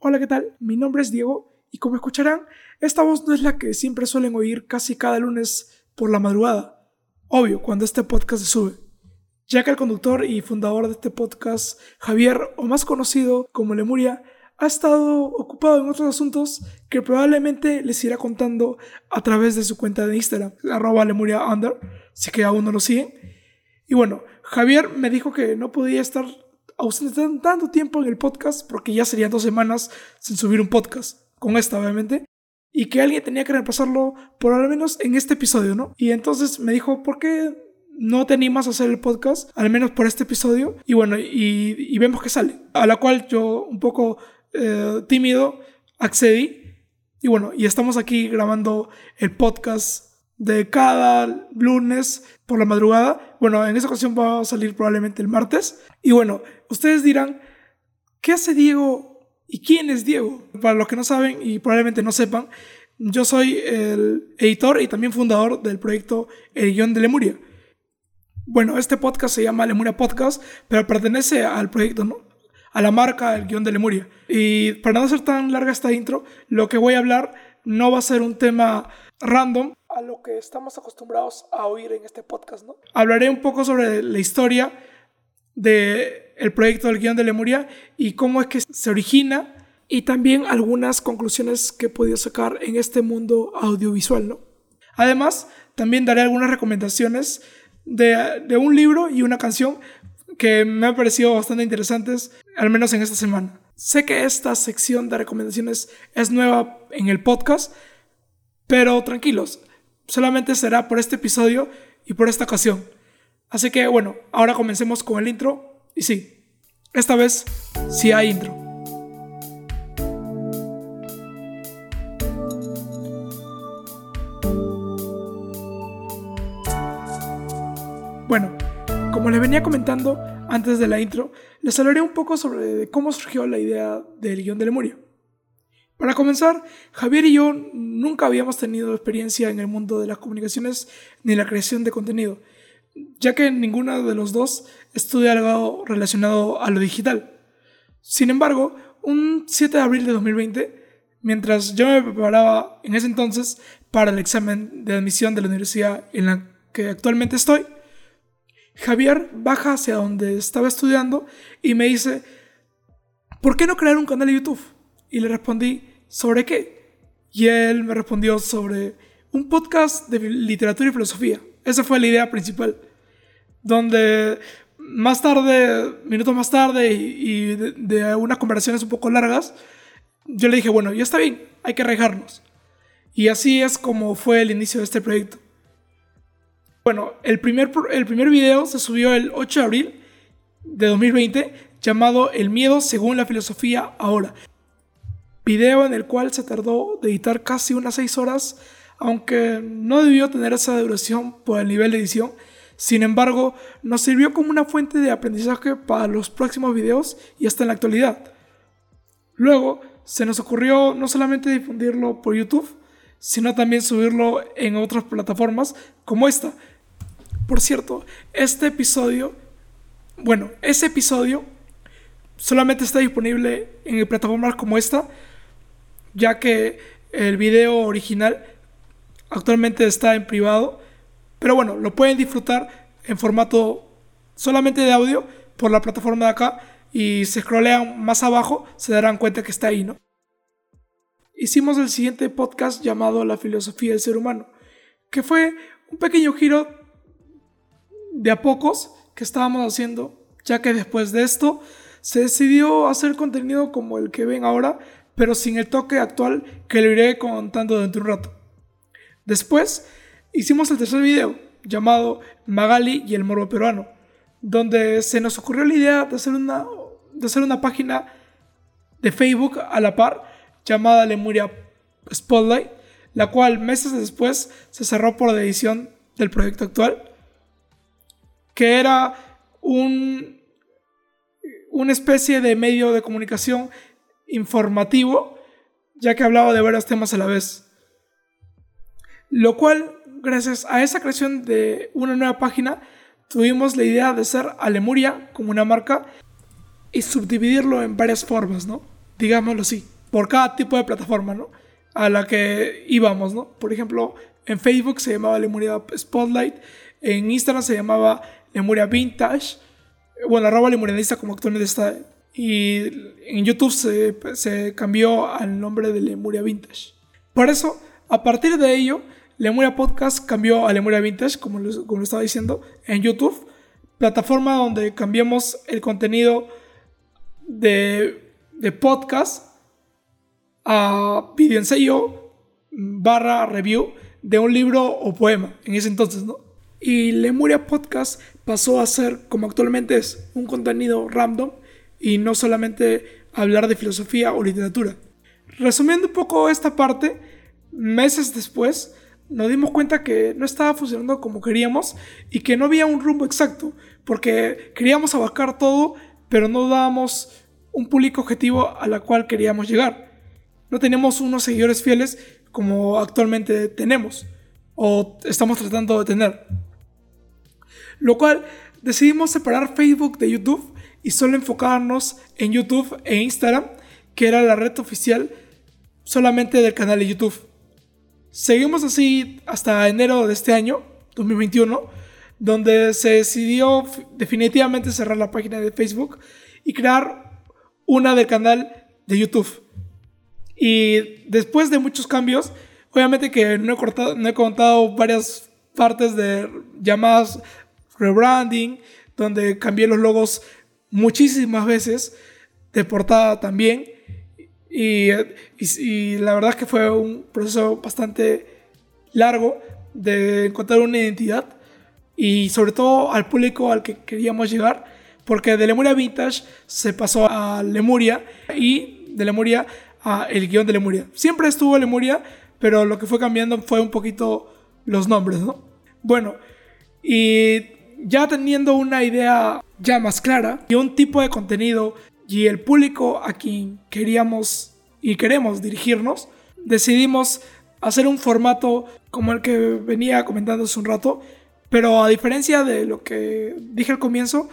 Hola, ¿qué tal? Mi nombre es Diego y como escucharán, esta voz no es la que siempre suelen oír casi cada lunes por la madrugada. Obvio, cuando este podcast se sube. Ya que el conductor y fundador de este podcast, Javier, o más conocido como Lemuria, ha estado ocupado en otros asuntos que probablemente les irá contando a través de su cuenta de Instagram, arroba Lemuria Under, si que aún no lo siguen. Y bueno, Javier me dijo que no podía estar ausente tanto tiempo en el podcast porque ya serían dos semanas sin subir un podcast, con esta obviamente, y que alguien tenía que repasarlo por al menos en este episodio, ¿no? Y entonces me dijo, ¿por qué no te animas a hacer el podcast, al menos por este episodio? Y bueno, y, vemos que sale, a la cual yo un poco eh, tímido accedí. Y bueno, y estamos aquí grabando el podcast de cada lunes por la madrugada. Bueno, en esa ocasión va a salir probablemente el martes. Y bueno, ustedes dirán, ¿qué hace Diego y quién es Diego? Para los que no saben y probablemente no sepan, yo soy el editor y también fundador del proyecto El Guión de Lemuria. Bueno, este podcast se llama Lemuria Podcast, pero pertenece al proyecto, ¿no? A la marca El Guión de Lemuria. Y para no hacer tan larga esta intro, lo que voy a hablar no va a ser un tema random a lo que estamos acostumbrados a oír en este podcast, ¿no? Hablaré un poco sobre la historia del el proyecto del guion de Lemuria y cómo es que se origina y también algunas conclusiones que he podido sacar en este mundo audiovisual, ¿no? Además, también daré algunas recomendaciones de, de un libro y una canción que me han parecido bastante interesantes, al menos en esta semana. Sé que esta sección de recomendaciones es nueva en el podcast, pero tranquilos, solamente será por este episodio y por esta ocasión. Así que bueno, ahora comencemos con el intro. Y sí, esta vez sí hay intro. Bueno, como les venía comentando antes de la intro, les hablaré un poco sobre cómo surgió la idea del guion de Lemuria. Para comenzar, Javier y yo nunca habíamos tenido experiencia en el mundo de las comunicaciones ni la creación de contenido, ya que ninguno de los dos estudia algo relacionado a lo digital. Sin embargo, un 7 de abril de 2020, mientras yo me preparaba en ese entonces para el examen de admisión de la universidad en la que actualmente estoy, Javier baja hacia donde estaba estudiando y me dice, ¿por qué no crear un canal de YouTube? Y le respondí, ¿sobre qué? Y él me respondió sobre un podcast de literatura y filosofía. Esa fue la idea principal. Donde más tarde, minutos más tarde y, de, unas conversaciones un poco largas, yo le dije, bueno, ya está bien, hay que arriesgarnos. Y así es como fue el inicio de este proyecto. Bueno, el primer, el primer video se subió el 8 de abril de 2020 llamado El miedo según la filosofía ahora video en el cual se tardó de editar casi unas 6 horas, aunque no debió tener esa duración por el nivel de edición. Sin embargo, nos sirvió como una fuente de aprendizaje para los próximos videos y hasta en la actualidad. Luego, se nos ocurrió no solamente difundirlo por YouTube, sino también subirlo en otras plataformas como esta. Por cierto, este episodio, bueno, ese episodio solamente está disponible en plataformas como esta, ya que el video original actualmente está en privado, pero bueno, lo pueden disfrutar en formato solamente de audio por la plataforma de acá y si scrollean más abajo se darán cuenta que está ahí, ¿no? Hicimos el siguiente podcast llamado La filosofía del ser humano, que fue un pequeño giro de a pocos que estábamos haciendo, ya que después de esto se decidió hacer contenido como el que ven ahora, pero sin el toque actual que lo iré contando dentro de un rato. Después hicimos el tercer video llamado Magali y el morbo peruano, donde se nos ocurrió la idea de hacer una, de hacer una página de Facebook a la par llamada Lemuria Spotlight, la cual meses después se cerró por la edición del proyecto actual, que era un, una especie de medio de comunicación informativo, ya que hablaba de varios temas a la vez. Lo cual, gracias a esa creación de una nueva página, tuvimos la idea de hacer a Lemuria como una marca y subdividirlo en varias formas, ¿no? digámoslo así, por cada tipo de plataforma, ¿no? A la que íbamos, ¿no? Por ejemplo, en Facebook se llamaba Lemuria Spotlight, en Instagram se llamaba Lemuria Vintage, bueno, arroba lemurianista como actualmente está, y en YouTube se, cambió al nombre de Lemuria Vintage. Por eso, a partir de ello, Lemuria Podcast cambió a Lemuria Vintage, como lo, como lo estaba diciendo, en YouTube, plataforma donde cambiamos el contenido de, de podcast a video ensayo barra review de un libro o poema en ese entonces, ¿no? Y Lemuria Podcast pasó a ser, como actualmente es, un contenido random y no solamente hablar de filosofía o literatura. Resumiendo un poco esta parte, meses después nos dimos cuenta que no estaba funcionando como queríamos y que no había un rumbo exacto, porque queríamos abarcar todo, pero no dábamos un público objetivo a la cual queríamos llegar. No teníamos unos seguidores fieles como actualmente tenemos o estamos tratando de tener. Lo cual decidimos separar Facebook de YouTube y solo enfocarnos en YouTube e Instagram, que era la red oficial solamente del canal de YouTube. Seguimos así hasta enero de este año, 2021, donde se decidió definitivamente cerrar la página de Facebook y crear una del canal de YouTube. Y después de muchos cambios, obviamente que no he, cortado, no he contado varias partes de llamadas rebranding, donde cambié los logos muchísimas veces, de portada también. Y, y, la verdad es que fue un proceso bastante largo de encontrar una identidad y sobre todo al público al que queríamos llegar, porque de Lemuria Vintage se pasó a Lemuria y de Lemuria a el guion de Lemuria. Siempre estuvo Lemuria, pero lo que fue cambiando fue un poquito los nombres, ¿no? Bueno, y ya teniendo una idea ya más clara y un tipo de contenido y el público a quien queríamos y queremos dirigirnos, decidimos hacer un formato como el que venía comentando hace un rato, pero a diferencia de lo que dije al comienzo,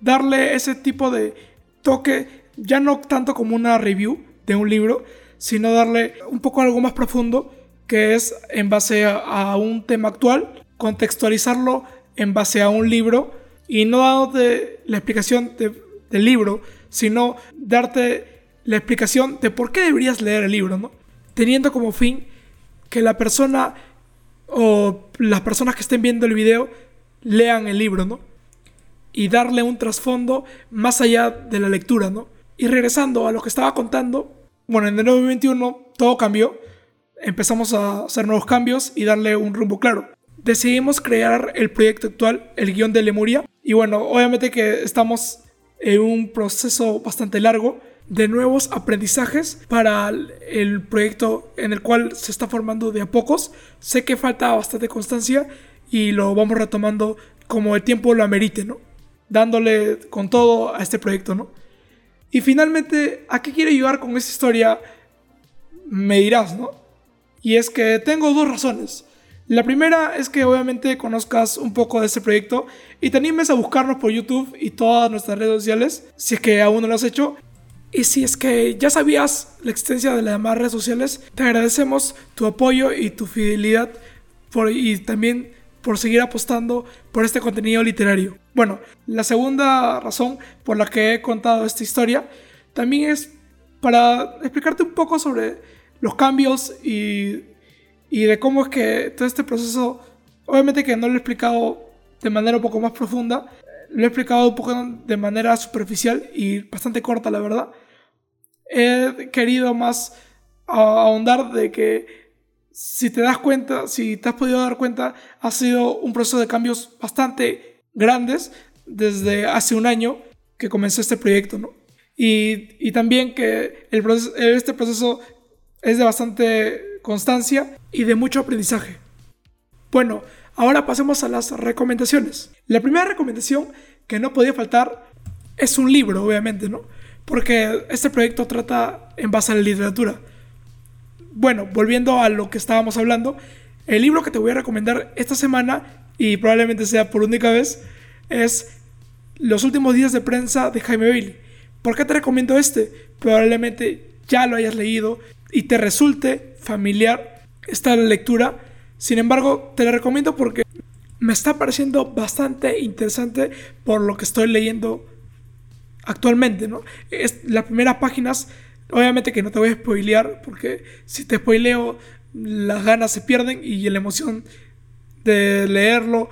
darle ese tipo de toque, ya no tanto como una review de un libro, sino darle un poco algo más profundo, que es en base a, un tema actual, contextualizarlo en base a un libro y no dándote la explicación del libro, sino darte la explicación de por qué deberías leer el libro, ¿no? Teniendo como fin que la persona o las personas que estén viendo el video lean el libro, ¿no? Y darle un trasfondo más allá de la lectura, ¿no? Y regresando a lo que estaba contando, bueno, en el 2021 todo cambió, empezamos a hacer nuevos cambios y darle un rumbo claro. Decidimos crear el proyecto actual, el guion de Lemuria, y bueno, obviamente que estamos en un proceso bastante largo de nuevos aprendizajes para el proyecto en el cual se está formando de a pocos. Sé que falta bastante constancia y lo vamos retomando como el tiempo lo amerite, ¿no? Dándole con todo a este proyecto, ¿no? Y finalmente, ¿a qué quiero llegar con esta historia? Me dirás, ¿no? Y es que tengo dos razones. La primera es que obviamente conozcas un poco de este proyecto y te animes a buscarnos por YouTube y todas nuestras redes sociales, si es que aún no lo has hecho. Y si es que ya sabías la existencia de las demás redes sociales, te agradecemos tu apoyo y tu fidelidad por, y también por seguir apostando por este contenido literario. Bueno, la segunda razón por la que he contado esta historia también es para explicarte un poco sobre los cambios y, y de cómo es que todo este proceso, obviamente que no lo he explicado de manera un poco más profunda, lo he explicado un poco de manera superficial y bastante corta, la verdad. He querido más ahondar de que si te das cuenta, si te has podido dar cuenta, ha sido un proceso de cambios bastante grandes desde hace un año que comenzó este proyecto. Y, y también que el proceso, este proceso es de bastante constancia y de mucho aprendizaje. Bueno, ahora pasemos a las recomendaciones. La primera recomendación que no podía faltar es un libro, obviamente, ¿no? Porque este proyecto trata en base a la literatura bueno, volviendo a lo que estábamos hablando, el libro que te voy a recomendar esta semana, y probablemente sea por única vez, es Los últimos días de prensa de Jaime Bailey. ¿Por qué te recomiendo este? Probablemente ya lo hayas leído y te resulte familiar esta lectura. Sin embargo, te la recomiendo porque me está pareciendo bastante interesante por lo que estoy leyendo actualmente, ¿no? Es, las primeras páginas, obviamente que no te voy a spoilear, porque si te spoileo, las ganas se pierden y la emoción de leerlo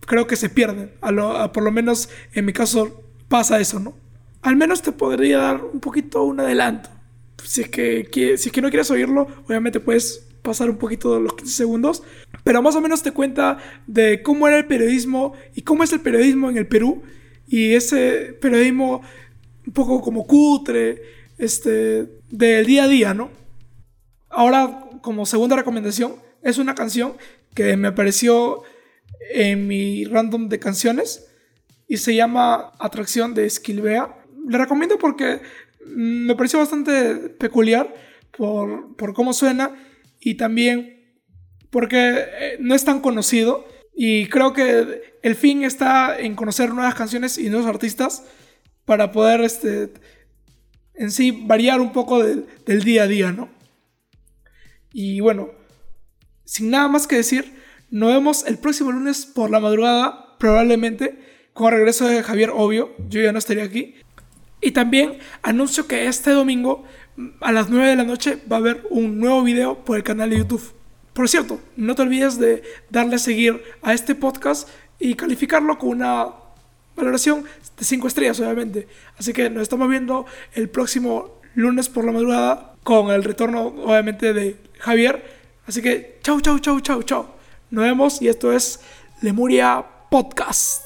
creo que se pierden. A por lo menos en mi caso pasa eso, ¿no? Al menos te podría dar un poquito un adelanto. Si es que, si es que no quieres oírlo, obviamente puedes pasar un poquito de los 15 segundos, pero más o menos te cuenta de cómo era el periodismo y cómo es el periodismo en el Perú y ese periodismo un poco como cutre, este, del día a día, ¿no? Ahora, como segunda recomendación, es una canción que me apareció en mi random de canciones y se llama Atracción de Skilbea. Le recomiendo porque me pareció bastante peculiar por, por cómo suena y también porque eh, no es tan conocido y creo que el fin está en conocer nuevas canciones y nuevos artistas para poder este, en sí variar un poco del, día a día, ¿no? Y bueno, sin nada más que decir, nos vemos el próximo lunes por la madrugada, probablemente, con el regreso de Javier Obvio, yo ya no estaría aquí. Y también anuncio que este domingo a las 9 de la noche va a haber un nuevo video por el canal de YouTube. Por cierto, no te olvides de darle a seguir a este podcast y calificarlo con una valoración de 5 estrellas, obviamente. Así que nos estamos viendo el próximo lunes por la madrugada con el retorno, obviamente, de Javier. Así que, chau, chau, chau, chau, chau. Nos vemos y esto es Lemuria Podcast.